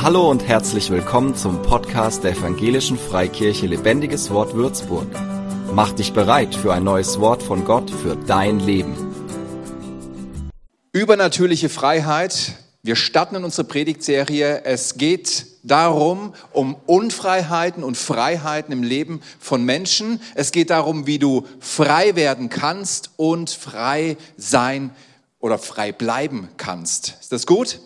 Hallo und herzlich willkommen zum Podcast der Evangelischen Freikirche Lebendiges Wort Würzburg. Mach dich bereit für ein neues Wort von Gott für dein Leben. Übernatürliche Freiheit. Wir starten in unsere Predigtserie. Es geht darum, um Unfreiheiten und Freiheiten im Leben von Menschen. Es geht darum, wie du frei werden kannst und frei sein oder frei bleiben kannst. Ist das gut?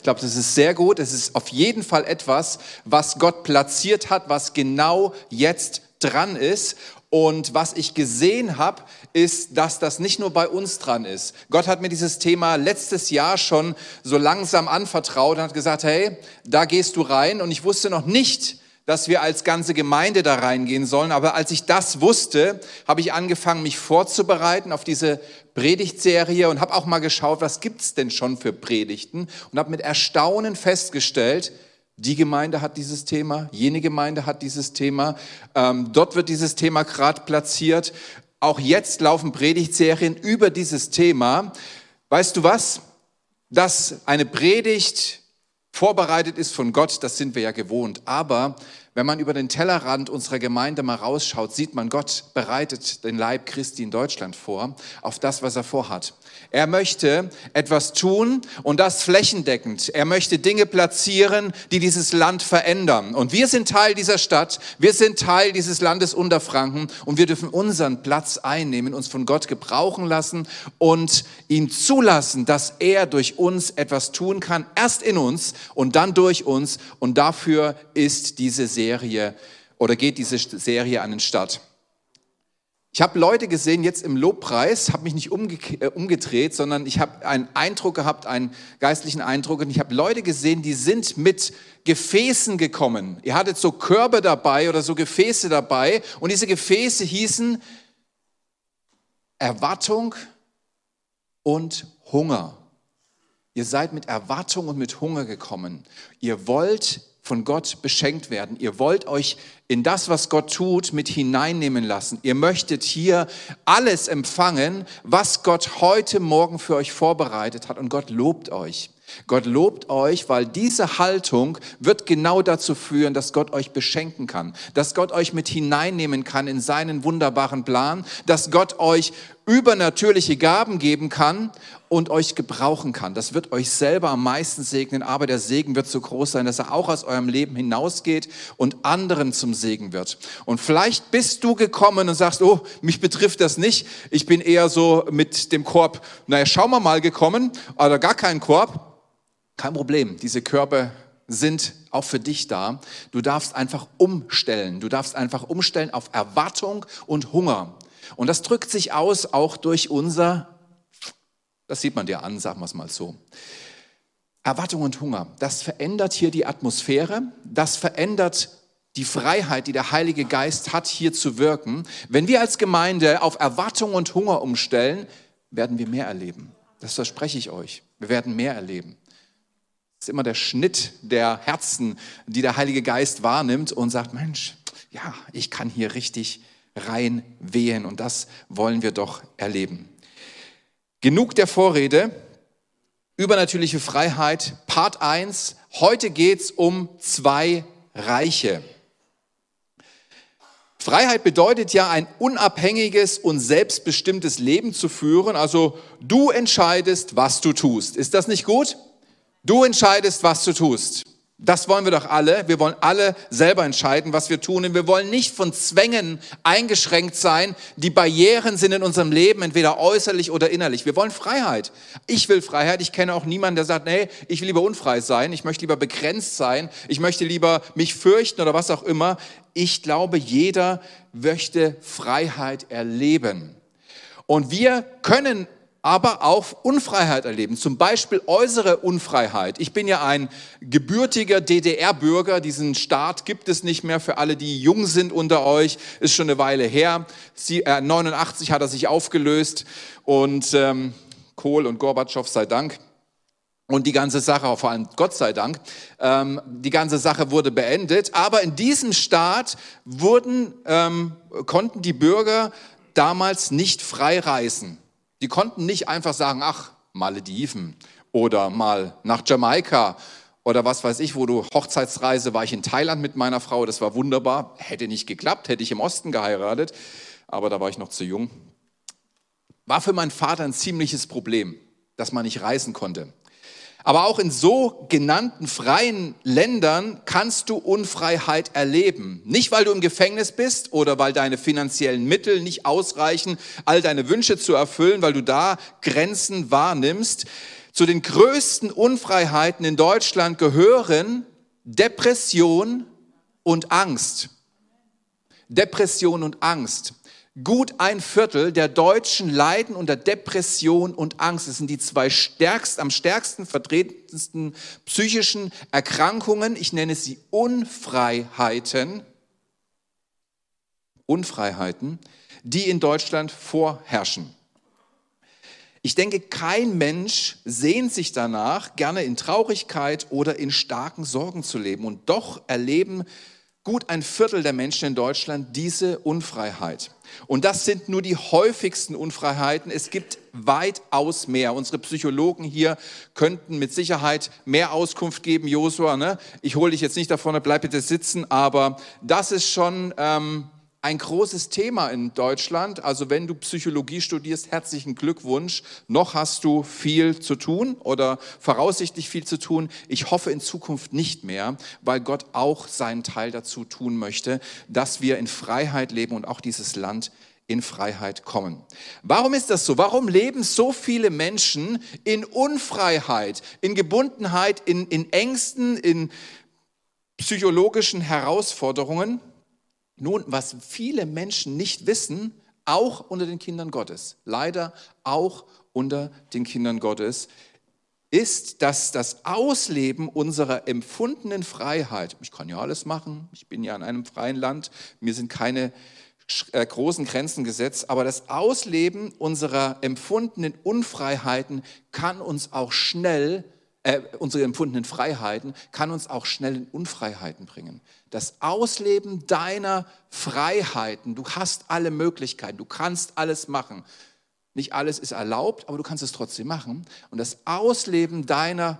Ich glaube, das ist sehr gut. Es ist auf jeden Fall etwas, was Gott platziert hat, was genau jetzt dran ist. Und was ich gesehen habe, ist, dass das nicht nur bei uns dran ist. Gott hat mir dieses Thema letztes Jahr schon so langsam anvertraut und hat gesagt, hey, da gehst du rein. Und ich wusste noch nicht, dass wir als ganze Gemeinde da reingehen sollen. Aber als ich das wusste, habe ich angefangen, mich vorzubereiten auf diese Predigtserie und habe auch mal geschaut, was gibt's denn schon für Predigten und habe mit Erstaunen festgestellt, die Gemeinde hat dieses Thema, jene Gemeinde hat dieses Thema, ähm, dort wird dieses Thema gerade platziert. Auch jetzt laufen Predigtserien über dieses Thema. Weißt du was? Dass eine Predigt vorbereitet ist von Gott, das sind wir ja gewohnt. Aber wenn man über den Tellerrand unserer Gemeinde mal rausschaut, sieht man, Gott bereitet den Leib Christi in Deutschland vor auf das, was er vorhat. Er möchte etwas tun und das flächendeckend. Er möchte Dinge platzieren, die dieses Land verändern. Und wir sind Teil dieser Stadt, wir sind Teil dieses Landes Unterfranken und wir dürfen unseren Platz einnehmen, uns von Gott gebrauchen lassen und ihn zulassen, dass er durch uns etwas tun kann, erst in uns und dann durch uns. Und dafür ist diese Serie oder geht diese Serie an den Start. Ich habe Leute gesehen jetzt im Lobpreis, habe mich nicht umge äh, umgedreht, sondern ich habe einen Eindruck gehabt, einen geistlichen Eindruck. Und ich habe Leute gesehen, die sind mit Gefäßen gekommen. Ihr hattet so Körbe dabei oder so Gefäße dabei. Und diese Gefäße hießen Erwartung und Hunger. Ihr seid mit Erwartung und mit Hunger gekommen. Ihr wollt von Gott beschenkt werden. Ihr wollt euch in das, was Gott tut, mit hineinnehmen lassen. Ihr möchtet hier alles empfangen, was Gott heute Morgen für euch vorbereitet hat. Und Gott lobt euch. Gott lobt euch, weil diese Haltung wird genau dazu führen, dass Gott euch beschenken kann, dass Gott euch mit hineinnehmen kann in seinen wunderbaren Plan, dass Gott euch übernatürliche Gaben geben kann und euch gebrauchen kann. Das wird euch selber am meisten segnen, aber der Segen wird so groß sein, dass er auch aus eurem Leben hinausgeht und anderen zum Segen wird. Und vielleicht bist du gekommen und sagst, oh, mich betrifft das nicht. Ich bin eher so mit dem Korb, naja, schauen wir mal gekommen, oder gar keinen Korb. Kein Problem, diese Körbe sind auch für dich da. Du darfst einfach umstellen. Du darfst einfach umstellen auf Erwartung und Hunger. Und das drückt sich aus auch durch unser das sieht man dir an, sagen wir es mal so. Erwartung und Hunger, das verändert hier die Atmosphäre, das verändert die Freiheit, die der Heilige Geist hat, hier zu wirken. Wenn wir als Gemeinde auf Erwartung und Hunger umstellen, werden wir mehr erleben. Das verspreche ich euch. Wir werden mehr erleben. Das ist immer der Schnitt der Herzen, die der Heilige Geist wahrnimmt und sagt, Mensch, ja, ich kann hier richtig rein wehen und das wollen wir doch erleben. Genug der Vorrede. Übernatürliche Freiheit, Part 1. Heute geht es um zwei Reiche. Freiheit bedeutet ja ein unabhängiges und selbstbestimmtes Leben zu führen. Also du entscheidest, was du tust. Ist das nicht gut? Du entscheidest, was du tust. Das wollen wir doch alle. Wir wollen alle selber entscheiden, was wir tun. Und wir wollen nicht von Zwängen eingeschränkt sein. Die Barrieren sind in unserem Leben entweder äußerlich oder innerlich. Wir wollen Freiheit. Ich will Freiheit. Ich kenne auch niemanden, der sagt, nee, ich will lieber unfrei sein. Ich möchte lieber begrenzt sein. Ich möchte lieber mich fürchten oder was auch immer. Ich glaube, jeder möchte Freiheit erleben. Und wir können aber auch Unfreiheit erleben, zum Beispiel äußere Unfreiheit. Ich bin ja ein gebürtiger DDR-Bürger, diesen Staat gibt es nicht mehr für alle, die jung sind unter euch, ist schon eine Weile her. Sie, äh, 89 hat er sich aufgelöst und ähm, Kohl und Gorbatschow sei Dank. Und die ganze Sache, vor allem Gott sei Dank, ähm, die ganze Sache wurde beendet. Aber in diesem Staat wurden, ähm, konnten die Bürger damals nicht frei reisen. Die konnten nicht einfach sagen, ach, Malediven oder mal nach Jamaika Oder was weiß ich, wo du Hochzeitsreise war ich in Thailand mit meiner Frau, das war wunderbar. Hätte nicht geklappt, hätte ich im Osten geheiratet, aber da war ich noch zu jung. War für meinen Vater ein ziemliches Problem, dass man nicht reisen konnte. Aber auch in so genannten freien Ländern kannst du Unfreiheit erleben. Nicht, weil du im Gefängnis bist oder weil deine finanziellen Mittel nicht ausreichen, all deine Wünsche zu erfüllen, weil du da Grenzen wahrnimmst. Zu den größten Unfreiheiten in Deutschland gehören Depression und Angst. Depression und Angst. Gut ein Viertel der Deutschen leiden unter Depression und Angst. Das sind die zwei stärkst, am stärksten vertretensten psychischen Erkrankungen. Ich nenne sie Unfreiheiten. Unfreiheiten, die in Deutschland vorherrschen. Ich denke, kein Mensch sehnt sich danach, gerne in Traurigkeit oder in starken Sorgen zu leben. Und doch erleben gut ein Viertel der Menschen in Deutschland diese Unfreiheit. Und das sind nur die häufigsten Unfreiheiten. Es gibt weitaus mehr. Unsere Psychologen hier könnten mit Sicherheit mehr Auskunft geben. Josua, ne? ich hole dich jetzt nicht da vorne, bleib bitte sitzen, aber das ist schon... Ähm, ein großes Thema in Deutschland. Also wenn du Psychologie studierst, herzlichen Glückwunsch. Noch hast du viel zu tun oder voraussichtlich viel zu tun. Ich hoffe in Zukunft nicht mehr, weil Gott auch seinen Teil dazu tun möchte, dass wir in Freiheit leben und auch dieses Land in Freiheit kommen. Warum ist das so? Warum leben so viele Menschen in Unfreiheit, in Gebundenheit, in, in Ängsten, in psychologischen Herausforderungen? Nun, was viele Menschen nicht wissen, auch unter den Kindern Gottes, leider auch unter den Kindern Gottes, ist, dass das Ausleben unserer empfundenen Freiheit, ich kann ja alles machen, ich bin ja in einem freien Land, mir sind keine äh, großen Grenzen gesetzt, aber das Ausleben unserer empfundenen Unfreiheiten kann uns auch schnell äh, unsere empfundenen Freiheiten, kann uns auch schnell in Unfreiheiten bringen. Das Ausleben deiner Freiheiten, du hast alle Möglichkeiten, du kannst alles machen. Nicht alles ist erlaubt, aber du kannst es trotzdem machen. Und das Ausleben deiner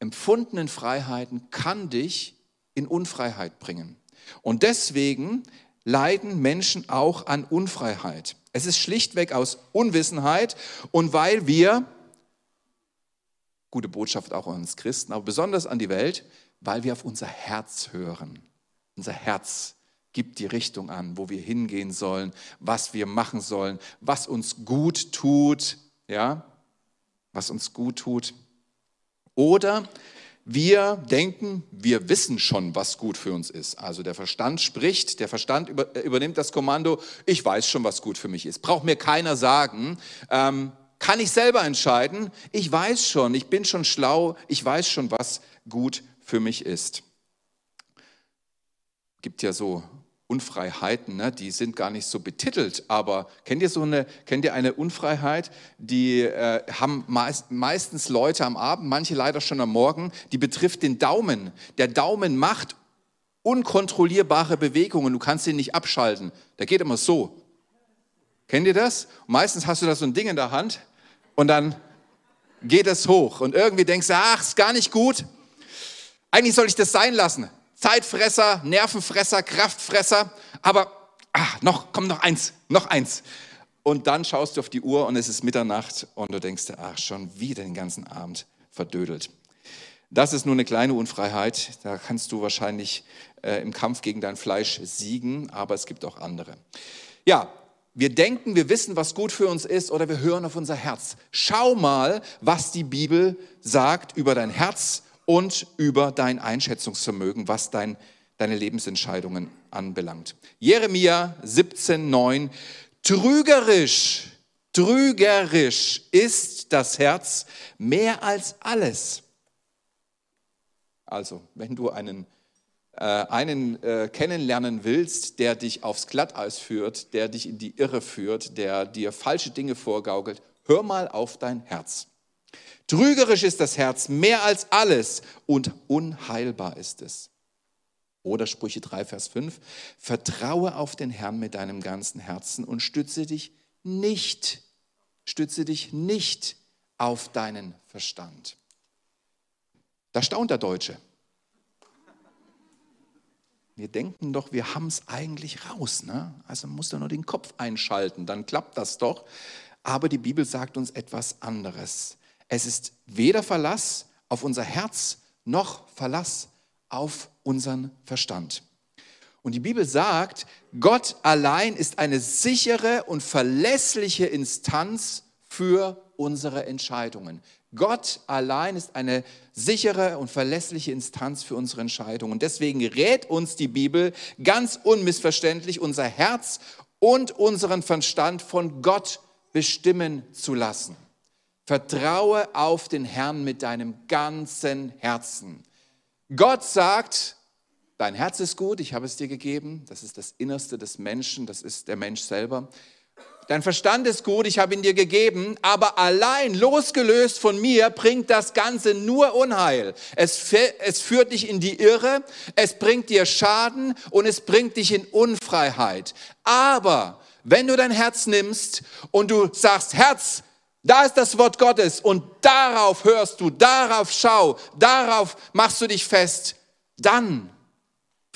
empfundenen Freiheiten kann dich in Unfreiheit bringen. Und deswegen leiden Menschen auch an Unfreiheit. Es ist schlichtweg aus Unwissenheit und weil wir gute Botschaft auch an uns Christen, aber besonders an die Welt, weil wir auf unser Herz hören. Unser Herz gibt die Richtung an, wo wir hingehen sollen, was wir machen sollen, was uns gut tut, ja, was uns gut tut. Oder wir denken, wir wissen schon, was gut für uns ist. Also der Verstand spricht, der Verstand über, übernimmt das Kommando, ich weiß schon, was gut für mich ist. Braucht mir keiner sagen, ähm, kann ich selber entscheiden. Ich weiß schon, ich bin schon schlau, ich weiß schon, was gut für mich ist. Gibt ja so Unfreiheiten, ne? die sind gar nicht so betitelt, aber kennt ihr so eine, kennt ihr eine Unfreiheit, die äh, haben meist, meistens Leute am Abend, manche leider schon am Morgen, die betrifft den Daumen. Der Daumen macht unkontrollierbare Bewegungen, du kannst ihn nicht abschalten. Der geht immer so. Kennt ihr das? meistens hast du da so ein Ding in der Hand und dann geht es hoch und irgendwie denkst du, ach, ist gar nicht gut. Eigentlich soll ich das sein lassen. Zeitfresser, Nervenfresser, Kraftfresser, aber ach, noch, komm, noch eins, noch eins. Und dann schaust du auf die Uhr und es ist Mitternacht und du denkst, ach, schon wieder den ganzen Abend verdödelt. Das ist nur eine kleine Unfreiheit. Da kannst du wahrscheinlich äh, im Kampf gegen dein Fleisch siegen, aber es gibt auch andere. Ja, wir denken, wir wissen, was gut für uns ist oder wir hören auf unser Herz. Schau mal, was die Bibel sagt über dein Herz und über dein Einschätzungsvermögen, was dein, deine Lebensentscheidungen anbelangt. Jeremia 17,9 Trügerisch, trügerisch ist das Herz mehr als alles. Also, wenn du einen einen äh, kennenlernen willst, der dich aufs Glatteis führt, der dich in die Irre führt, der dir falsche Dinge vorgaukelt, hör mal auf dein Herz. Trügerisch ist das Herz mehr als alles und unheilbar ist es. Oder Sprüche 3, Vers 5, vertraue auf den Herrn mit deinem ganzen Herzen und stütze dich nicht, stütze dich nicht auf deinen Verstand. Da staunt der Deutsche. Wir denken doch, wir haben es eigentlich raus. Ne? Also muss da nur den Kopf einschalten, dann klappt das doch. Aber die Bibel sagt uns etwas anderes. Es ist weder Verlass auf unser Herz noch Verlass auf unseren Verstand. Und die Bibel sagt, Gott allein ist eine sichere und verlässliche Instanz für unsere Entscheidungen. Gott allein ist eine sichere und verlässliche Instanz für unsere Entscheidungen. Und deswegen rät uns die Bibel ganz unmissverständlich, unser Herz und unseren Verstand von Gott bestimmen zu lassen. Vertraue auf den Herrn mit deinem ganzen Herzen. Gott sagt, dein Herz ist gut, ich habe es dir gegeben, das ist das Innerste des Menschen, das ist der Mensch selber. Dein Verstand ist gut, ich habe ihn dir gegeben, aber allein losgelöst von mir bringt das Ganze nur Unheil. Es, es führt dich in die Irre, es bringt dir Schaden und es bringt dich in Unfreiheit. Aber wenn du dein Herz nimmst und du sagst, Herz, da ist das Wort Gottes und darauf hörst du, darauf schau, darauf machst du dich fest, dann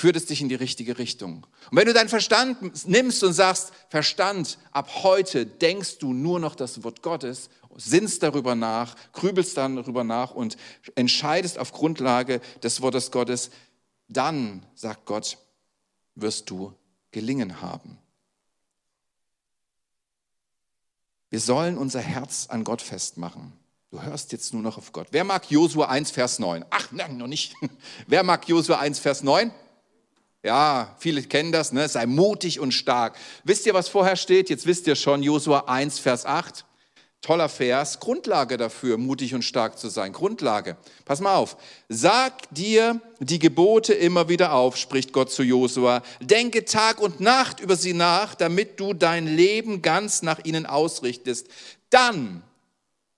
führt es dich in die richtige Richtung. Und wenn du deinen Verstand nimmst und sagst, Verstand, ab heute denkst du nur noch das Wort Gottes, sinnst darüber nach, grübelst dann darüber nach und entscheidest auf Grundlage des Wortes Gottes, dann, sagt Gott, wirst du gelingen haben. Wir sollen unser Herz an Gott festmachen. Du hörst jetzt nur noch auf Gott. Wer mag Josua 1, Vers 9? Ach, nein, noch nicht. Wer mag Josua 1, Vers 9? Ja, viele kennen das, ne? sei mutig und stark. Wisst ihr, was vorher steht? Jetzt wisst ihr schon, Josua 1, Vers 8. Toller Vers, Grundlage dafür, mutig und stark zu sein. Grundlage. Pass mal auf. Sag dir die Gebote immer wieder auf, spricht Gott zu Josua. Denke Tag und Nacht über sie nach, damit du dein Leben ganz nach ihnen ausrichtest. Dann,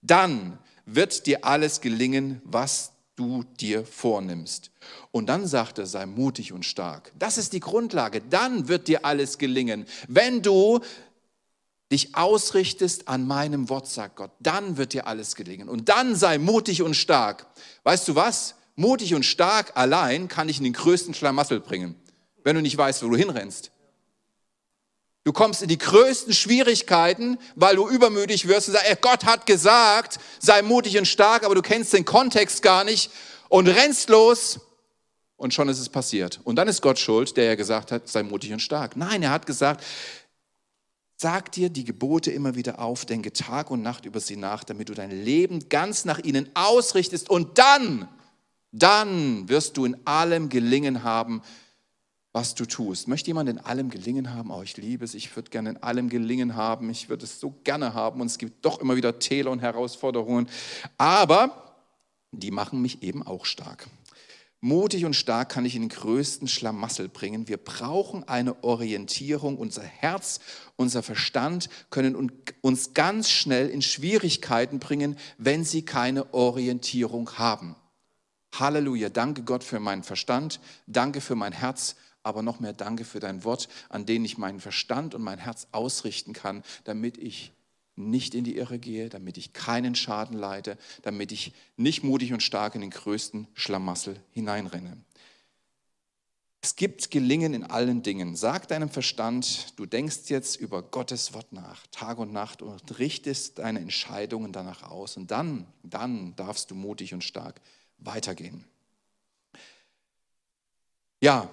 dann wird dir alles gelingen, was du dir vornimmst. Und dann sagt er, sei mutig und stark. Das ist die Grundlage. Dann wird dir alles gelingen. Wenn du dich ausrichtest an meinem Wort, sagt Gott, dann wird dir alles gelingen. Und dann sei mutig und stark. Weißt du was? Mutig und stark allein kann dich in den größten Schlamassel bringen, wenn du nicht weißt, wo du hinrennst. Du kommst in die größten Schwierigkeiten, weil du übermütig wirst und sagst, Gott hat gesagt, sei mutig und stark, aber du kennst den Kontext gar nicht und rennst los und schon ist es passiert. Und dann ist Gott schuld, der ja gesagt hat, sei mutig und stark. Nein, er hat gesagt, sag dir die Gebote immer wieder auf, denke Tag und Nacht über sie nach, damit du dein Leben ganz nach ihnen ausrichtest und dann, dann wirst du in allem gelingen haben, was du tust. Möchte jemand in allem gelingen haben? Oh, ich liebe es, ich würde gerne in allem gelingen haben, ich würde es so gerne haben und es gibt doch immer wieder Täler und Herausforderungen, aber die machen mich eben auch stark. Mutig und stark kann ich in den größten Schlamassel bringen. Wir brauchen eine Orientierung. Unser Herz, unser Verstand können uns ganz schnell in Schwierigkeiten bringen, wenn sie keine Orientierung haben. Halleluja, danke Gott für meinen Verstand, danke für mein Herz aber noch mehr danke für dein Wort, an dem ich meinen Verstand und mein Herz ausrichten kann, damit ich nicht in die Irre gehe, damit ich keinen Schaden leide, damit ich nicht mutig und stark in den größten Schlamassel hineinrenne. Es gibt Gelingen in allen Dingen. Sag deinem Verstand, du denkst jetzt über Gottes Wort nach, Tag und Nacht und richtest deine Entscheidungen danach aus. Und dann, dann darfst du mutig und stark weitergehen. Ja,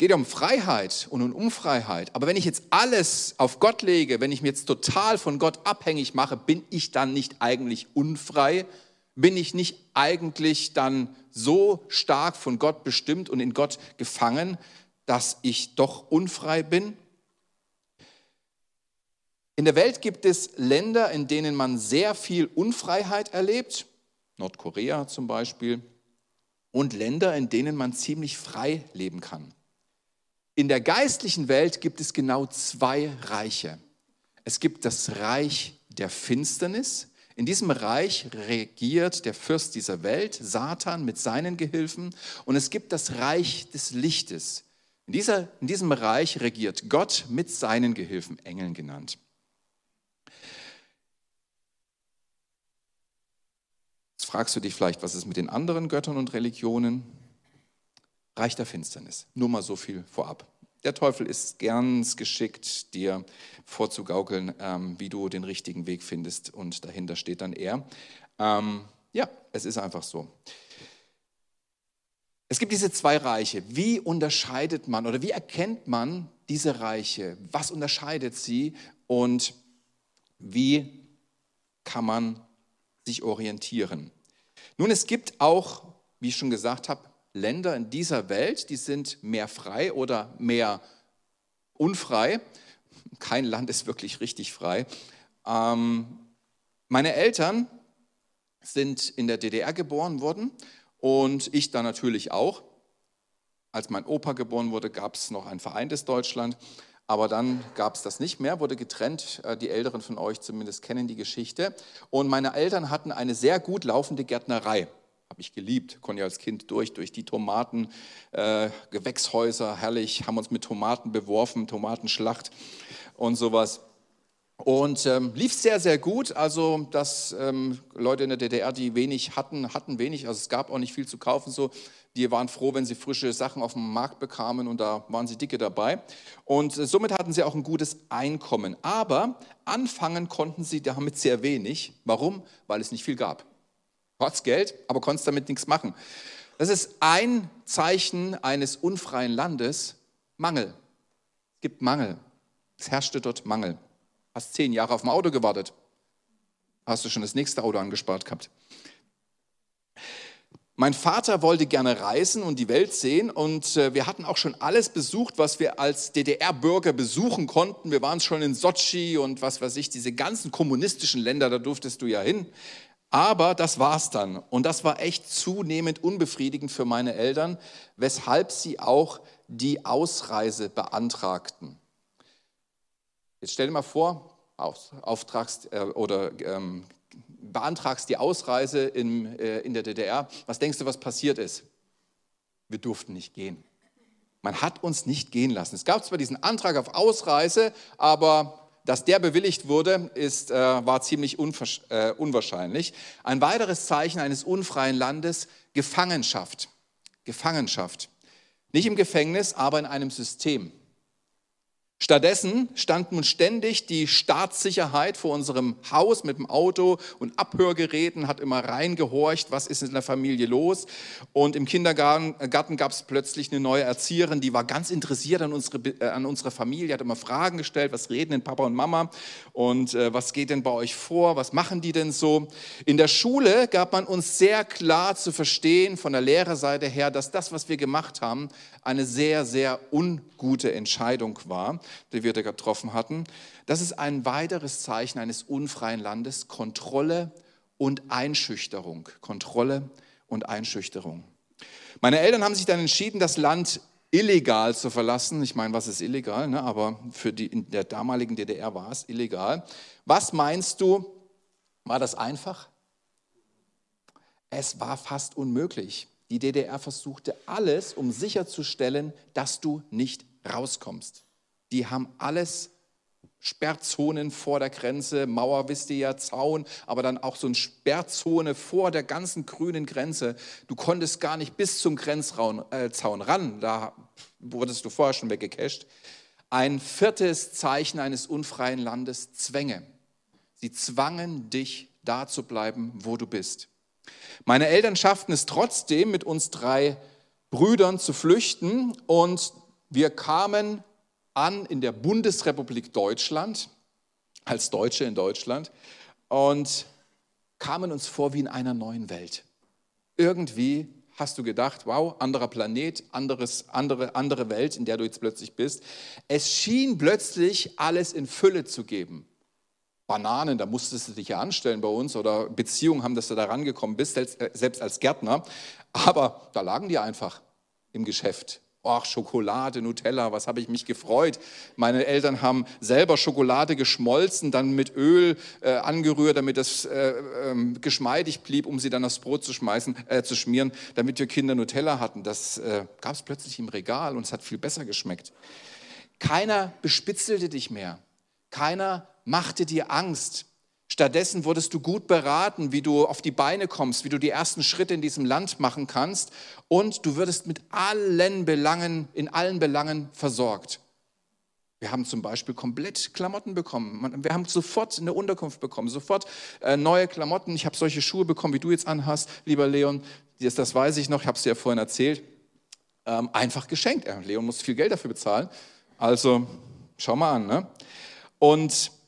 geht ja um Freiheit und um Unfreiheit. Aber wenn ich jetzt alles auf Gott lege, wenn ich mich jetzt total von Gott abhängig mache, bin ich dann nicht eigentlich unfrei? Bin ich nicht eigentlich dann so stark von Gott bestimmt und in Gott gefangen, dass ich doch unfrei bin? In der Welt gibt es Länder, in denen man sehr viel Unfreiheit erlebt, Nordkorea zum Beispiel, und Länder, in denen man ziemlich frei leben kann. In der geistlichen Welt gibt es genau zwei Reiche. Es gibt das Reich der Finsternis. In diesem Reich regiert der Fürst dieser Welt, Satan mit seinen Gehilfen. Und es gibt das Reich des Lichtes. In, dieser, in diesem Reich regiert Gott mit seinen Gehilfen, Engeln genannt. fragst du dich vielleicht, was ist mit den anderen Göttern und Religionen? Reich der Finsternis. Nur mal so viel vorab. Der Teufel ist ganz geschickt, dir vorzugaukeln, ähm, wie du den richtigen Weg findest und dahinter steht dann er. Ähm, ja, es ist einfach so. Es gibt diese zwei Reiche. Wie unterscheidet man oder wie erkennt man diese Reiche? Was unterscheidet sie und wie kann man sich orientieren? Nun, es gibt auch, wie ich schon gesagt habe, Länder in dieser Welt, die sind mehr frei oder mehr unfrei. Kein Land ist wirklich richtig frei. Ähm, meine Eltern sind in der DDR geboren worden und ich dann natürlich auch. Als mein Opa geboren wurde, gab es noch ein vereintes Deutschland, aber dann gab es das nicht mehr, wurde getrennt. Äh, die Älteren von euch zumindest kennen die Geschichte. Und meine Eltern hatten eine sehr gut laufende Gärtnerei. Habe ich geliebt, konnte ja als Kind durch, durch die Tomaten, äh, Gewächshäuser, herrlich, haben uns mit Tomaten beworfen, Tomatenschlacht und sowas. Und ähm, lief sehr, sehr gut. Also, dass ähm, Leute in der DDR, die wenig hatten, hatten wenig. Also, es gab auch nicht viel zu kaufen. So, die waren froh, wenn sie frische Sachen auf dem Markt bekamen und da waren sie dicke dabei. Und äh, somit hatten sie auch ein gutes Einkommen. Aber anfangen konnten sie damit sehr wenig. Warum? Weil es nicht viel gab. Hattest Geld, aber konntest damit nichts machen. Das ist ein Zeichen eines unfreien Landes: Mangel. Es gibt Mangel. Es herrschte dort Mangel. Hast zehn Jahre auf dem Auto gewartet. Hast du schon das nächste Auto angespart gehabt. Mein Vater wollte gerne reisen und die Welt sehen und äh, wir hatten auch schon alles besucht, was wir als DDR-Bürger besuchen konnten. Wir waren schon in Sotschi und was weiß ich, diese ganzen kommunistischen Länder, da durftest du ja hin. Aber das war's dann und das war echt zunehmend unbefriedigend für meine Eltern, weshalb sie auch die Ausreise beantragten. Jetzt stell dir mal vor, auftragst äh, oder ähm, beantragst die Ausreise in, äh, in der DDR. Was denkst du, was passiert ist? Wir durften nicht gehen. Man hat uns nicht gehen lassen. Es gab zwar diesen Antrag auf Ausreise, aber dass der bewilligt wurde, ist, äh, war ziemlich äh, unwahrscheinlich. Ein weiteres Zeichen eines unfreien Landes, Gefangenschaft. Gefangenschaft. Nicht im Gefängnis, aber in einem System. Stattdessen stand nun ständig die Staatssicherheit vor unserem Haus mit dem Auto und Abhörgeräten, hat immer reingehorcht, was ist in der Familie los. Und im Kindergarten äh, gab es plötzlich eine neue Erzieherin, die war ganz interessiert an unsere, äh, an unsere Familie, hat immer Fragen gestellt, was reden denn Papa und Mama und äh, was geht denn bei euch vor, was machen die denn so. In der Schule gab man uns sehr klar zu verstehen von der Lehrerseite her, dass das, was wir gemacht haben, eine sehr, sehr ungute Entscheidung war, die wir da getroffen hatten. Das ist ein weiteres Zeichen eines unfreien Landes, Kontrolle und Einschüchterung. Kontrolle und Einschüchterung. Meine Eltern haben sich dann entschieden, das Land illegal zu verlassen. Ich meine, was ist illegal? Ne? Aber für die in der damaligen DDR war es illegal. Was meinst du, war das einfach? Es war fast unmöglich. Die DDR versuchte alles, um sicherzustellen, dass du nicht rauskommst. Die haben alles Sperrzonen vor der Grenze, Mauer wisst ihr ja, Zaun, aber dann auch so eine Sperrzone vor der ganzen grünen Grenze. Du konntest gar nicht bis zum Grenzzaun äh, ran, da wurdest du vorher schon weggecasht. Ein viertes Zeichen eines unfreien Landes, Zwänge. Sie zwangen dich, da zu bleiben, wo du bist. Meine Eltern schafften es trotzdem, mit uns drei Brüdern zu flüchten und wir kamen an in der Bundesrepublik Deutschland, als Deutsche in Deutschland und kamen uns vor wie in einer neuen Welt. Irgendwie hast du gedacht, wow, anderer Planet, anderes, andere, andere Welt, in der du jetzt plötzlich bist. Es schien plötzlich alles in Fülle zu geben. Bananen, da musstest du dich ja anstellen bei uns oder Beziehungen haben, dass du da rangekommen bist, selbst als Gärtner. Aber da lagen die einfach im Geschäft. Ach, Schokolade, Nutella, was habe ich mich gefreut. Meine Eltern haben selber Schokolade geschmolzen, dann mit Öl äh, angerührt, damit es äh, äh, geschmeidig blieb, um sie dann aufs Brot zu schmeißen, äh, zu schmieren, damit wir Kinder Nutella hatten. Das äh, gab es plötzlich im Regal und es hat viel besser geschmeckt. Keiner bespitzelte dich mehr. Keiner machte dir Angst. Stattdessen wurdest du gut beraten, wie du auf die Beine kommst, wie du die ersten Schritte in diesem Land machen kannst und du würdest mit allen Belangen, in allen Belangen versorgt. Wir haben zum Beispiel komplett Klamotten bekommen. Wir haben sofort eine Unterkunft bekommen, sofort äh, neue Klamotten. Ich habe solche Schuhe bekommen, wie du jetzt anhast, lieber Leon. Das, das weiß ich noch, ich habe es dir ja vorhin erzählt. Ähm, einfach geschenkt. Ja, Leon muss viel Geld dafür bezahlen. Also schau mal an. Ne? Und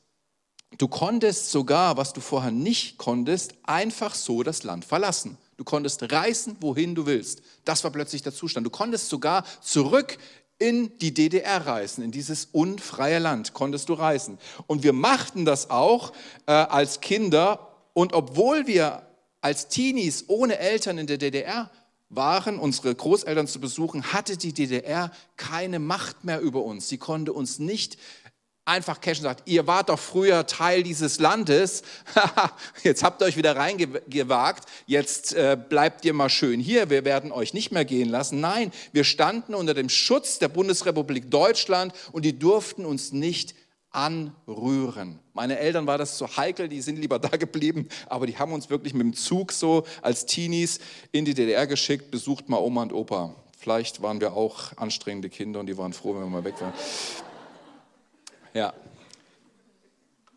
du konntest sogar, was du vorher nicht konntest, einfach so das Land verlassen. Du konntest reisen, wohin du willst. Das war plötzlich der Zustand. Du konntest sogar zurück in die DDR reisen, in dieses unfreie Land konntest du reisen. Und wir machten das auch äh, als Kinder. Und obwohl wir als Teenies ohne Eltern in der DDR waren, unsere Großeltern zu besuchen, hatte die DDR keine Macht mehr über uns. Sie konnte uns nicht einfach cashen sagt, ihr wart doch früher Teil dieses Landes, jetzt habt ihr euch wieder reingewagt, jetzt äh, bleibt ihr mal schön hier, wir werden euch nicht mehr gehen lassen. Nein, wir standen unter dem Schutz der Bundesrepublik Deutschland und die durften uns nicht anrühren. Meine Eltern war das so heikel, die sind lieber da geblieben, aber die haben uns wirklich mit dem Zug so als Teenies in die DDR geschickt, besucht mal Oma und Opa. Vielleicht waren wir auch anstrengende Kinder und die waren froh, wenn wir mal weg waren. Ja.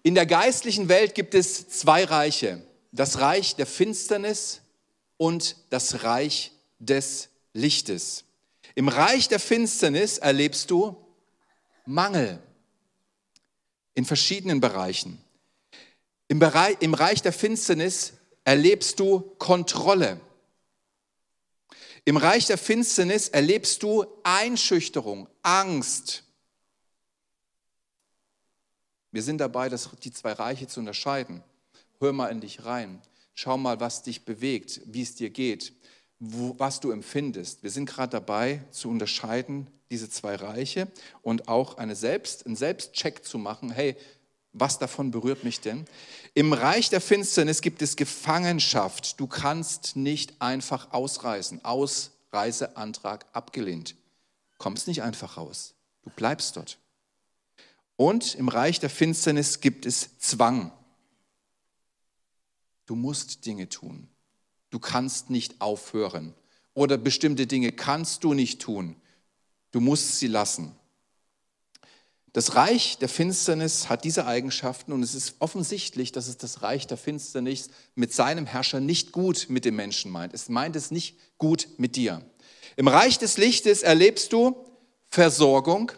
In der geistlichen Welt gibt es zwei Reiche. Das Reich der Finsternis und das Reich des Lichtes. Im Reich der Finsternis erlebst du Mangel in verschiedenen Bereichen. Im, Bereich, Im Reich der Finsternis erlebst du Kontrolle. Im Reich der Finsternis erlebst du Einschüchterung, Angst, wir sind dabei, das, die zwei Reiche zu unterscheiden. Hör mal in dich rein. Schau mal, was dich bewegt, wie es dir geht, wo, was du empfindest. Wir sind gerade dabei zu unterscheiden, diese zwei Reiche und auch eine Selbst, einen Selbstcheck zu machen. Hey, was davon berührt mich denn? Im Reich der Finsternis gibt es Gefangenschaft. Du kannst nicht einfach ausreisen. Ausreiseantrag abgelehnt. Kommst nicht einfach raus. Du bleibst dort. Und im Reich der Finsternis gibt es Zwang. Du musst Dinge tun. Du kannst nicht aufhören. Oder bestimmte Dinge kannst du nicht tun. Du musst sie lassen. Das Reich der Finsternis hat diese Eigenschaften und es ist offensichtlich, dass es das Reich der Finsternis mit seinem Herrscher nicht gut mit dem Menschen meint. Es meint es nicht gut mit dir. Im Reich des Lichtes erlebst du Versorgung,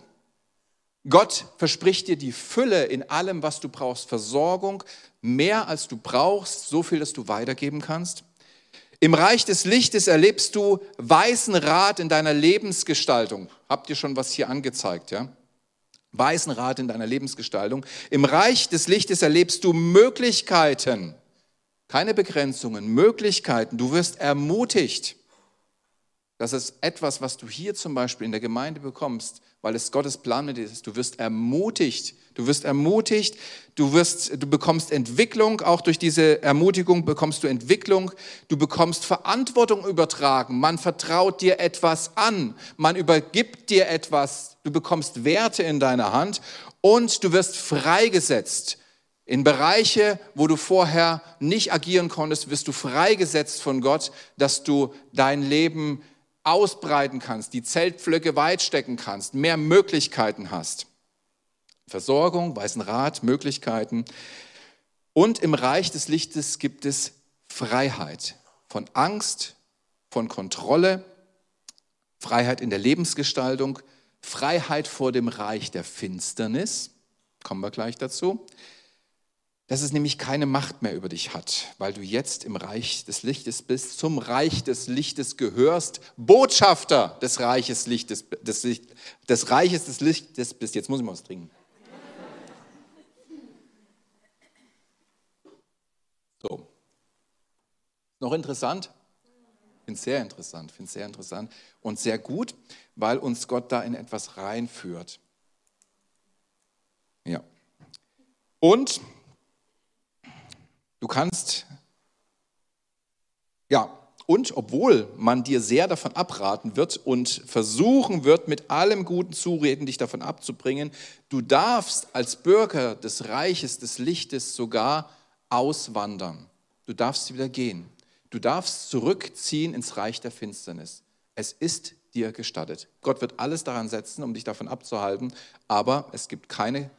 Gott verspricht dir die Fülle in allem, was du brauchst. Versorgung, mehr als du brauchst, so viel, dass du weitergeben kannst. Im Reich des Lichtes erlebst du weißen Rat in deiner Lebensgestaltung. Habt ihr schon was hier angezeigt, ja? Weißen Rat in deiner Lebensgestaltung. Im Reich des Lichtes erlebst du Möglichkeiten, keine Begrenzungen, Möglichkeiten. Du wirst ermutigt. Das ist etwas, was du hier zum Beispiel in der Gemeinde bekommst, weil es Gottes Plan mit dir ist. Du wirst ermutigt. Du wirst ermutigt. Du wirst, du bekommst Entwicklung. Auch durch diese Ermutigung bekommst du Entwicklung. Du bekommst Verantwortung übertragen. Man vertraut dir etwas an. Man übergibt dir etwas. Du bekommst Werte in deiner Hand und du wirst freigesetzt. In Bereiche, wo du vorher nicht agieren konntest, wirst du freigesetzt von Gott, dass du dein Leben ausbreiten kannst, die Zeltpflöcke weit stecken kannst, mehr Möglichkeiten hast. Versorgung, weißen Rat, Möglichkeiten. Und im Reich des Lichtes gibt es Freiheit von Angst, von Kontrolle, Freiheit in der Lebensgestaltung, Freiheit vor dem Reich der Finsternis, kommen wir gleich dazu, dass es nämlich keine Macht mehr über dich hat, weil du jetzt im Reich des Lichtes bist, zum Reich des Lichtes gehörst, Botschafter des Reiches Lichtes, des, des Reiches des Lichtes bist. Jetzt muss ich mal was trinken. So. Noch interessant? Finde sehr interessant, finde sehr interessant und sehr gut, weil uns Gott da in etwas reinführt. Ja. Und Du kannst, ja, und obwohl man dir sehr davon abraten wird und versuchen wird, mit allem guten Zureden dich davon abzubringen, du darfst als Bürger des Reiches des Lichtes sogar auswandern. Du darfst wieder gehen. Du darfst zurückziehen ins Reich der Finsternis. Es ist dir gestattet. Gott wird alles daran setzen, um dich davon abzuhalten, aber es gibt keine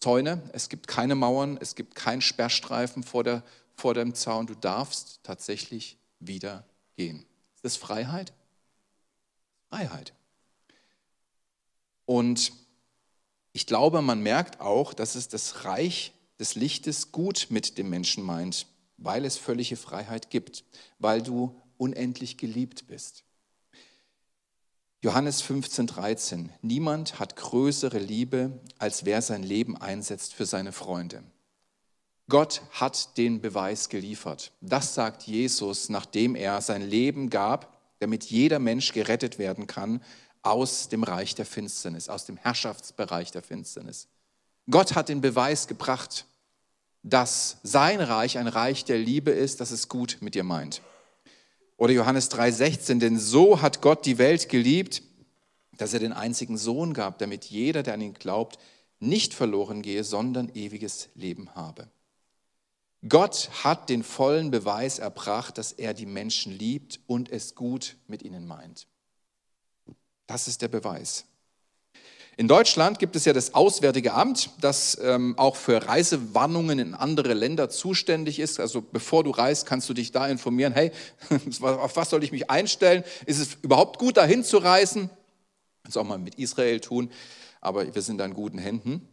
Zäune, es gibt keine Mauern, es gibt keinen Sperrstreifen vor, der, vor dem Zaun. Du darfst tatsächlich wieder gehen. Ist das Freiheit? Freiheit. Und ich glaube, man merkt auch, dass es das Reich des Lichtes gut mit dem Menschen meint, weil es völlige Freiheit gibt, weil du unendlich geliebt bist. Johannes 15, 13. Niemand hat größere Liebe, als wer sein Leben einsetzt für seine Freunde. Gott hat den Beweis geliefert. Das sagt Jesus, nachdem er sein Leben gab, damit jeder Mensch gerettet werden kann aus dem Reich der Finsternis, aus dem Herrschaftsbereich der Finsternis. Gott hat den Beweis gebracht, dass sein Reich ein Reich der Liebe ist, dass es gut mit dir meint. Oder Johannes 3:16, denn so hat Gott die Welt geliebt, dass er den einzigen Sohn gab, damit jeder, der an ihn glaubt, nicht verloren gehe, sondern ewiges Leben habe. Gott hat den vollen Beweis erbracht, dass er die Menschen liebt und es gut mit ihnen meint. Das ist der Beweis. In Deutschland gibt es ja das Auswärtige Amt, das ähm, auch für Reisewarnungen in andere Länder zuständig ist. Also bevor du reist, kannst du dich da informieren, hey, auf was soll ich mich einstellen? Ist es überhaupt gut, dahin zu reisen? Kannst auch mal mit Israel tun, aber wir sind da in guten Händen.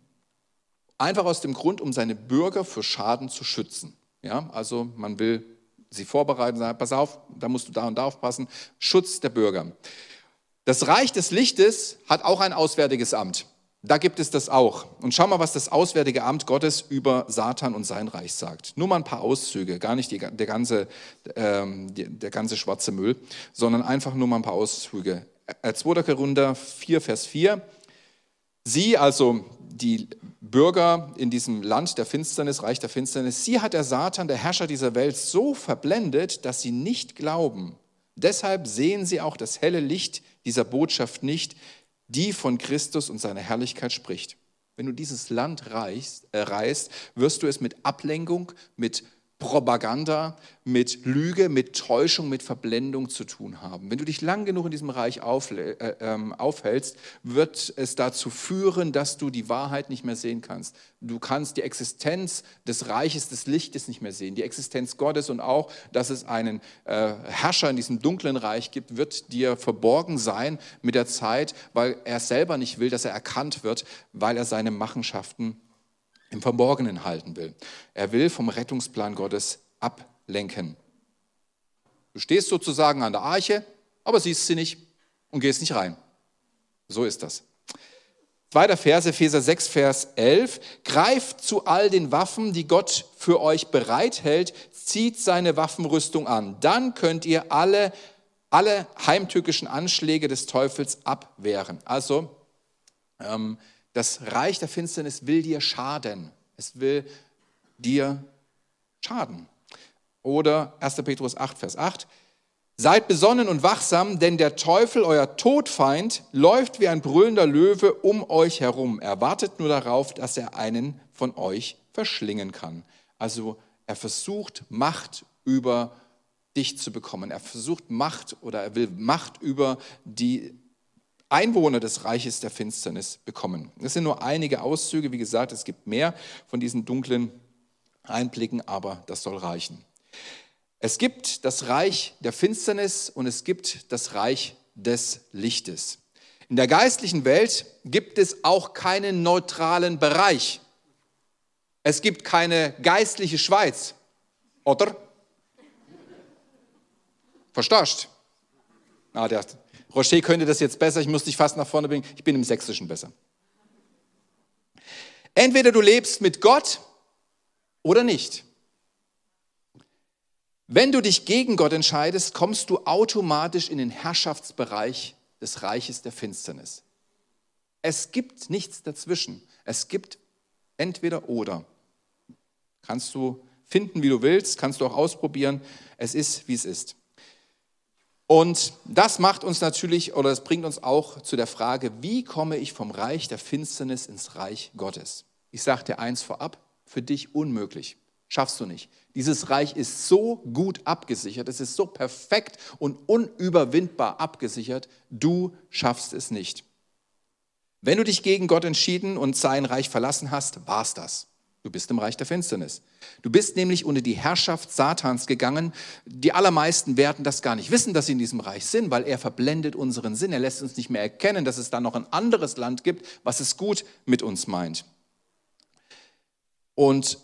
Einfach aus dem Grund, um seine Bürger für Schaden zu schützen. Ja, also man will sie vorbereiten, sagen, pass auf, da musst du da und da aufpassen. Schutz der Bürger. Das Reich des Lichtes hat auch ein auswärtiges Amt. Da gibt es das auch. Und schau mal, was das Auswärtige Amt Gottes über Satan und sein Reich sagt. Nur mal ein paar Auszüge, gar nicht die, der, ganze, ähm, der ganze schwarze Müll, sondern einfach nur mal ein paar Auszüge. 2. Korinther 4, Vers 4. Sie, also die Bürger in diesem Land der Finsternis, Reich der Finsternis, sie hat der Satan, der Herrscher dieser Welt, so verblendet, dass sie nicht glauben. Deshalb sehen sie auch das helle Licht dieser Botschaft nicht, die von Christus und seiner Herrlichkeit spricht. Wenn du dieses Land reist, äh, reist wirst du es mit Ablenkung, mit Propaganda, mit Lüge, mit Täuschung, mit Verblendung zu tun haben. Wenn du dich lang genug in diesem Reich auf, äh, äh, aufhältst, wird es dazu führen, dass du die Wahrheit nicht mehr sehen kannst. Du kannst die Existenz des Reiches des Lichtes nicht mehr sehen, die Existenz Gottes und auch, dass es einen äh, Herrscher in diesem dunklen Reich gibt, wird dir verborgen sein mit der Zeit, weil er selber nicht will, dass er erkannt wird, weil er seine Machenschaften im Verborgenen halten will. Er will vom Rettungsplan Gottes ablenken. Du stehst sozusagen an der Arche, aber siehst sie nicht und gehst nicht rein. So ist das. Zweiter Vers, Epheser 6, Vers 11. Greift zu all den Waffen, die Gott für euch bereithält, zieht seine Waffenrüstung an. Dann könnt ihr alle, alle heimtückischen Anschläge des Teufels abwehren. Also, ähm, das Reich der Finsternis will dir schaden. Es will dir schaden. Oder 1. Petrus 8, Vers 8. Seid besonnen und wachsam, denn der Teufel, euer Todfeind, läuft wie ein brüllender Löwe um euch herum. Er wartet nur darauf, dass er einen von euch verschlingen kann. Also er versucht Macht über dich zu bekommen. Er versucht Macht oder er will Macht über die Einwohner des Reiches der Finsternis bekommen. Das sind nur einige Auszüge. Wie gesagt, es gibt mehr von diesen dunklen Einblicken, aber das soll reichen. Es gibt das Reich der Finsternis und es gibt das Reich des Lichtes. In der geistlichen Welt gibt es auch keinen neutralen Bereich. Es gibt keine geistliche Schweiz, oder? Verstehst? Ah, der Rocher könnte das jetzt besser, ich muss dich fast nach vorne bringen. Ich bin im Sächsischen besser. Entweder du lebst mit Gott oder nicht. Wenn du dich gegen Gott entscheidest, kommst du automatisch in den Herrschaftsbereich des Reiches der Finsternis. Es gibt nichts dazwischen. Es gibt entweder oder. Kannst du finden, wie du willst, kannst du auch ausprobieren. Es ist, wie es ist. Und das macht uns natürlich, oder es bringt uns auch zu der Frage, wie komme ich vom Reich der Finsternis ins Reich Gottes? Ich sage dir eins vorab, für dich unmöglich. Schaffst du nicht. Dieses Reich ist so gut abgesichert, es ist so perfekt und unüberwindbar abgesichert, du schaffst es nicht. Wenn du dich gegen Gott entschieden und sein Reich verlassen hast, war's das. Du bist im Reich der Finsternis. Du bist nämlich unter die Herrschaft Satans gegangen. Die allermeisten werden das gar nicht wissen, dass sie in diesem Reich sind, weil er verblendet unseren Sinn. Er lässt uns nicht mehr erkennen, dass es da noch ein anderes Land gibt, was es gut mit uns meint. Und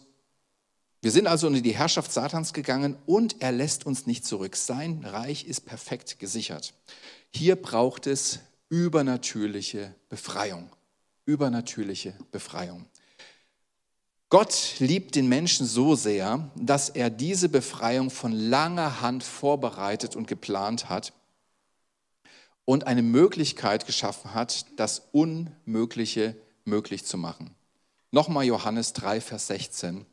wir sind also unter die Herrschaft Satans gegangen und er lässt uns nicht zurück. Sein Reich ist perfekt gesichert. Hier braucht es übernatürliche Befreiung. Übernatürliche Befreiung. Gott liebt den Menschen so sehr, dass er diese Befreiung von langer Hand vorbereitet und geplant hat und eine Möglichkeit geschaffen hat, das Unmögliche möglich zu machen. Nochmal Johannes 3, Vers 16.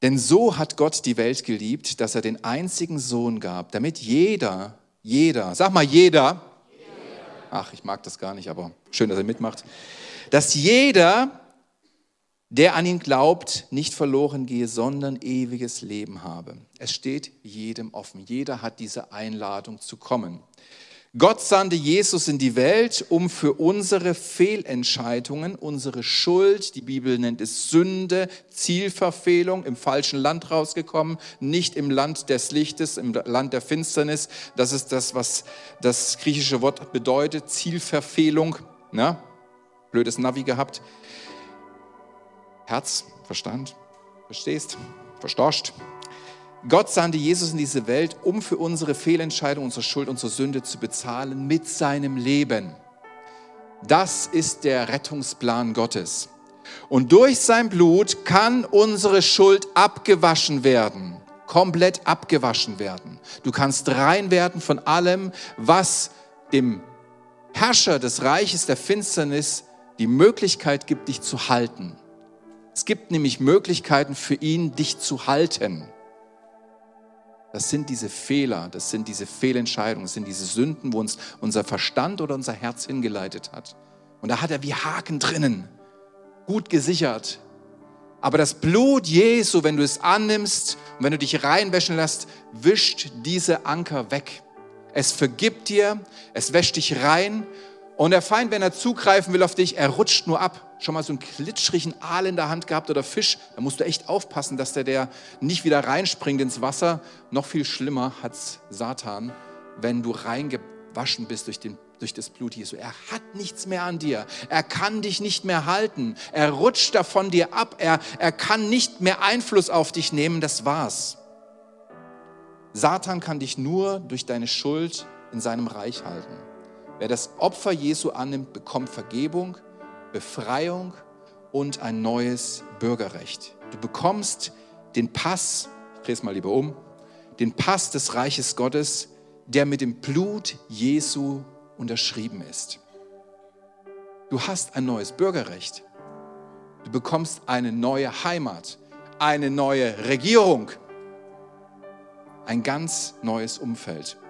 Denn so hat Gott die Welt geliebt, dass er den einzigen Sohn gab, damit jeder, jeder, sag mal jeder, ach, ich mag das gar nicht, aber schön, dass er mitmacht, dass jeder, der an ihn glaubt, nicht verloren gehe, sondern ewiges Leben habe. Es steht jedem offen. Jeder hat diese Einladung zu kommen. Gott sandte Jesus in die Welt, um für unsere Fehlentscheidungen, unsere Schuld, die Bibel nennt es Sünde, Zielverfehlung, im falschen Land rausgekommen, nicht im Land des Lichtes, im Land der Finsternis. Das ist das, was das griechische Wort bedeutet, Zielverfehlung. Na? Blödes Navi gehabt. Herz, Verstand, verstehst, verstorscht. Gott sandte Jesus in diese Welt, um für unsere Fehlentscheidung, unsere Schuld, unsere Sünde zu bezahlen mit seinem Leben. Das ist der Rettungsplan Gottes. Und durch sein Blut kann unsere Schuld abgewaschen werden, komplett abgewaschen werden. Du kannst rein werden von allem, was dem Herrscher des Reiches der Finsternis die Möglichkeit gibt, dich zu halten. Es gibt nämlich Möglichkeiten für ihn, dich zu halten. Das sind diese Fehler, das sind diese Fehlentscheidungen, das sind diese Sünden, wo uns unser Verstand oder unser Herz hingeleitet hat. Und da hat er wie Haken drinnen, gut gesichert. Aber das Blut Jesu, wenn du es annimmst und wenn du dich reinwäschen lässt, wischt diese Anker weg. Es vergibt dir, es wäscht dich rein und der Feind, wenn er zugreifen will auf dich, er rutscht nur ab. Schon mal so einen klitschrigen Aal in der Hand gehabt oder Fisch, da musst du echt aufpassen, dass der, der nicht wieder reinspringt ins Wasser. Noch viel schlimmer hat Satan, wenn du reingewaschen bist durch, den, durch das Blut Jesu. Er hat nichts mehr an dir. Er kann dich nicht mehr halten. Er rutscht davon dir ab. Er, er kann nicht mehr Einfluss auf dich nehmen. Das war's. Satan kann dich nur durch deine Schuld in seinem Reich halten. Wer das Opfer Jesu annimmt, bekommt Vergebung, Befreiung und ein neues Bürgerrecht. Du bekommst den Pass, ich drehe es mal lieber um, den Pass des Reiches Gottes, der mit dem Blut Jesu unterschrieben ist. Du hast ein neues Bürgerrecht. Du bekommst eine neue Heimat, eine neue Regierung, ein ganz neues Umfeld.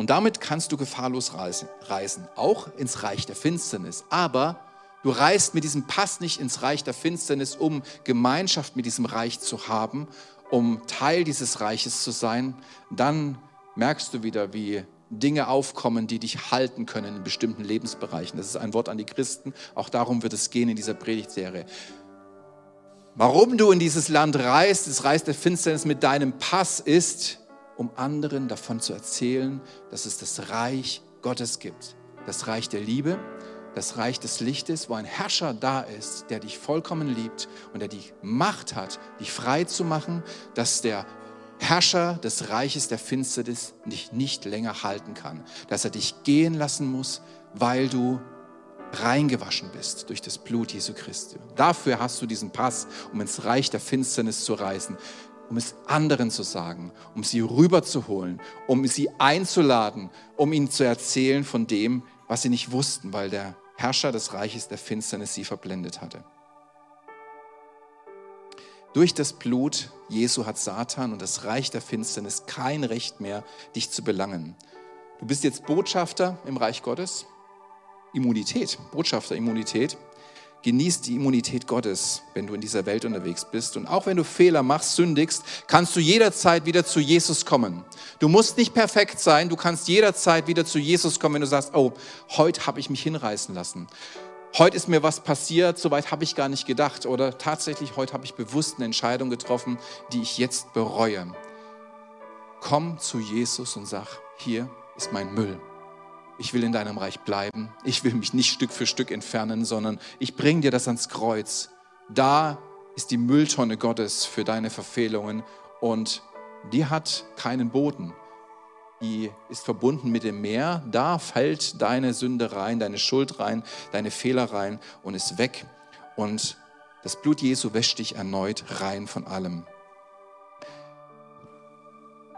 Und damit kannst du gefahrlos reisen, auch ins Reich der Finsternis. Aber du reist mit diesem Pass nicht ins Reich der Finsternis, um Gemeinschaft mit diesem Reich zu haben, um Teil dieses Reiches zu sein. Dann merkst du wieder, wie Dinge aufkommen, die dich halten können in bestimmten Lebensbereichen. Das ist ein Wort an die Christen. Auch darum wird es gehen in dieser Predigtserie. Warum du in dieses Land reist, das Reich der Finsternis mit deinem Pass ist, um anderen davon zu erzählen, dass es das Reich Gottes gibt. Das Reich der Liebe, das Reich des Lichtes, wo ein Herrscher da ist, der dich vollkommen liebt und der die Macht hat, dich frei zu machen, dass der Herrscher des Reiches der Finsternis dich nicht länger halten kann, dass er dich gehen lassen muss, weil du reingewaschen bist durch das Blut Jesu Christi. Dafür hast du diesen Pass, um ins Reich der Finsternis zu reisen um es anderen zu sagen, um sie rüberzuholen, um sie einzuladen, um ihnen zu erzählen von dem, was sie nicht wussten, weil der Herrscher des Reiches der Finsternis sie verblendet hatte. Durch das Blut Jesu hat Satan und das Reich der Finsternis kein Recht mehr, dich zu belangen. Du bist jetzt Botschafter im Reich Gottes. Immunität, Botschafter, Immunität. Genieß die Immunität Gottes, wenn du in dieser Welt unterwegs bist. Und auch wenn du Fehler machst, sündigst, kannst du jederzeit wieder zu Jesus kommen. Du musst nicht perfekt sein, du kannst jederzeit wieder zu Jesus kommen, wenn du sagst, oh, heute habe ich mich hinreißen lassen. Heute ist mir was passiert, soweit habe ich gar nicht gedacht. Oder tatsächlich, heute habe ich bewusst eine Entscheidung getroffen, die ich jetzt bereue. Komm zu Jesus und sag, hier ist mein Müll ich will in deinem Reich bleiben. Ich will mich nicht Stück für Stück entfernen, sondern ich bringe dir das ans Kreuz. Da ist die Mülltonne Gottes für deine Verfehlungen und die hat keinen Boden. Die ist verbunden mit dem Meer. Da fällt deine Sünde rein, deine Schuld rein, deine Fehler rein und ist weg. Und das Blut Jesu wäscht dich erneut rein von allem.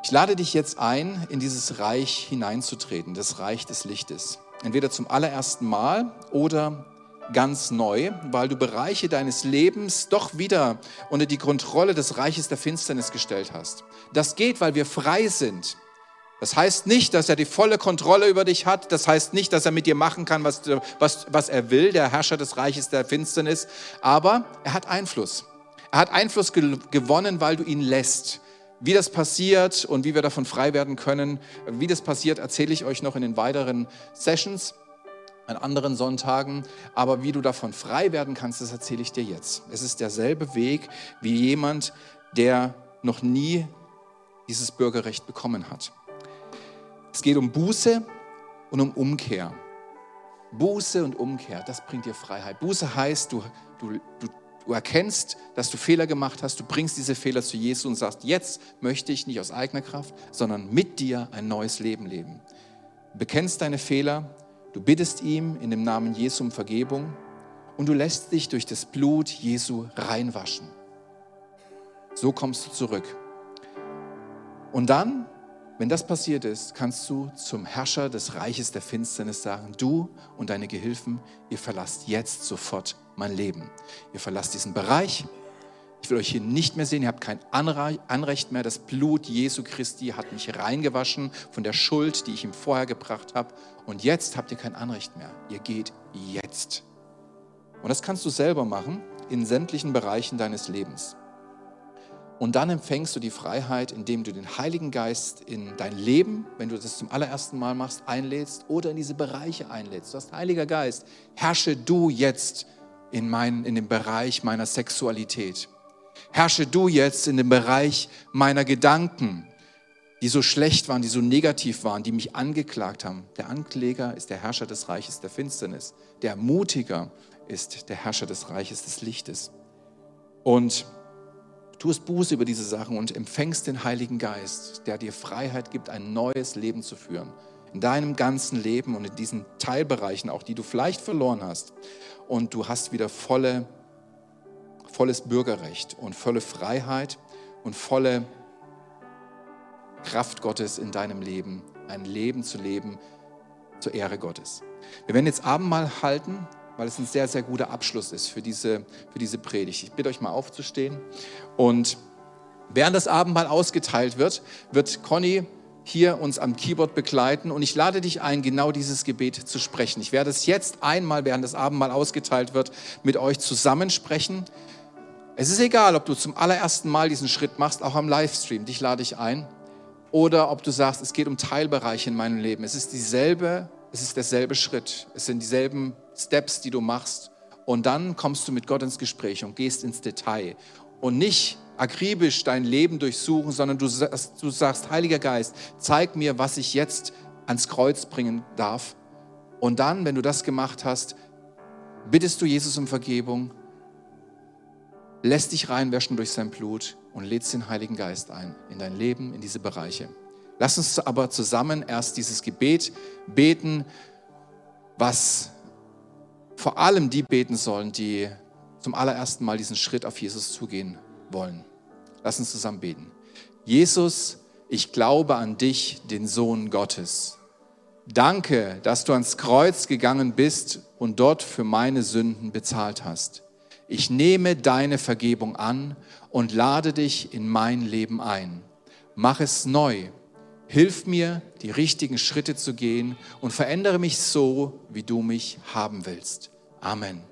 Ich lade dich jetzt ein, in dieses Reich hineinzutreten, das Reich des Lichtes. Entweder zum allerersten Mal oder ganz neu, weil du Bereiche deines Lebens doch wieder unter die Kontrolle des Reiches der Finsternis gestellt hast. Das geht, weil wir frei sind. Das heißt nicht, dass er die volle Kontrolle über dich hat. Das heißt nicht, dass er mit dir machen kann, was, was, was er will, der Herrscher des Reiches der Finsternis. Aber er hat Einfluss. Er hat Einfluss gewonnen, weil du ihn lässt. Wie das passiert und wie wir davon frei werden können, wie das passiert, erzähle ich euch noch in den weiteren Sessions an anderen Sonntagen. Aber wie du davon frei werden kannst, das erzähle ich dir jetzt. Es ist derselbe Weg wie jemand, der noch nie dieses Bürgerrecht bekommen hat. Es geht um Buße und um Umkehr. Buße und Umkehr, das bringt dir Freiheit. Buße heißt, du, du, du Du erkennst, dass du Fehler gemacht hast, du bringst diese Fehler zu Jesus und sagst, jetzt möchte ich nicht aus eigener Kraft, sondern mit dir ein neues Leben leben. Du bekennst deine Fehler, du bittest ihm in dem Namen Jesu um Vergebung und du lässt dich durch das Blut Jesu reinwaschen. So kommst du zurück. Und dann wenn das passiert ist, kannst du zum Herrscher des Reiches der Finsternis sagen, du und deine Gehilfen, ihr verlasst jetzt sofort mein Leben. Ihr verlasst diesen Bereich. Ich will euch hier nicht mehr sehen. Ihr habt kein Anrecht mehr. Das Blut Jesu Christi hat mich reingewaschen von der Schuld, die ich ihm vorher gebracht habe. Und jetzt habt ihr kein Anrecht mehr. Ihr geht jetzt. Und das kannst du selber machen in sämtlichen Bereichen deines Lebens. Und dann empfängst du die Freiheit, indem du den Heiligen Geist in dein Leben, wenn du das zum allerersten Mal machst, einlädst oder in diese Bereiche einlädst. Du hast Heiliger Geist, herrsche du jetzt in, mein, in dem Bereich meiner Sexualität. Herrsche du jetzt in dem Bereich meiner Gedanken, die so schlecht waren, die so negativ waren, die mich angeklagt haben. Der Ankläger ist der Herrscher des Reiches der Finsternis. Der Mutiger ist der Herrscher des Reiches des Lichtes. Und tust Buße über diese Sachen und empfängst den Heiligen Geist, der dir Freiheit gibt, ein neues Leben zu führen. In deinem ganzen Leben und in diesen Teilbereichen, auch die du vielleicht verloren hast. Und du hast wieder volle, volles Bürgerrecht und volle Freiheit und volle Kraft Gottes in deinem Leben, ein Leben zu leben zur Ehre Gottes. Wir werden jetzt Abendmahl halten weil es ein sehr, sehr guter Abschluss ist für diese, für diese Predigt. Ich bitte euch mal aufzustehen. Und während das Abendmahl ausgeteilt wird, wird Conny hier uns am Keyboard begleiten und ich lade dich ein, genau dieses Gebet zu sprechen. Ich werde es jetzt einmal, während das Abendmahl ausgeteilt wird, mit euch zusammensprechen. Es ist egal, ob du zum allerersten Mal diesen Schritt machst, auch am Livestream, dich lade ich ein, oder ob du sagst, es geht um Teilbereiche in meinem Leben. Es ist dieselbe, es ist derselbe Schritt, es sind dieselben Steps, die du machst. Und dann kommst du mit Gott ins Gespräch und gehst ins Detail. Und nicht akribisch dein Leben durchsuchen, sondern du, du sagst, Heiliger Geist, zeig mir, was ich jetzt ans Kreuz bringen darf. Und dann, wenn du das gemacht hast, bittest du Jesus um Vergebung, lässt dich reinwäschen durch sein Blut und lädst den Heiligen Geist ein in dein Leben, in diese Bereiche. Lass uns aber zusammen erst dieses Gebet beten, was vor allem die beten sollen, die zum allerersten Mal diesen Schritt auf Jesus zugehen wollen. Lass uns zusammen beten. Jesus, ich glaube an dich, den Sohn Gottes. Danke, dass du ans Kreuz gegangen bist und dort für meine Sünden bezahlt hast. Ich nehme deine Vergebung an und lade dich in mein Leben ein. Mach es neu. Hilf mir, die richtigen Schritte zu gehen und verändere mich so, wie du mich haben willst. Amen.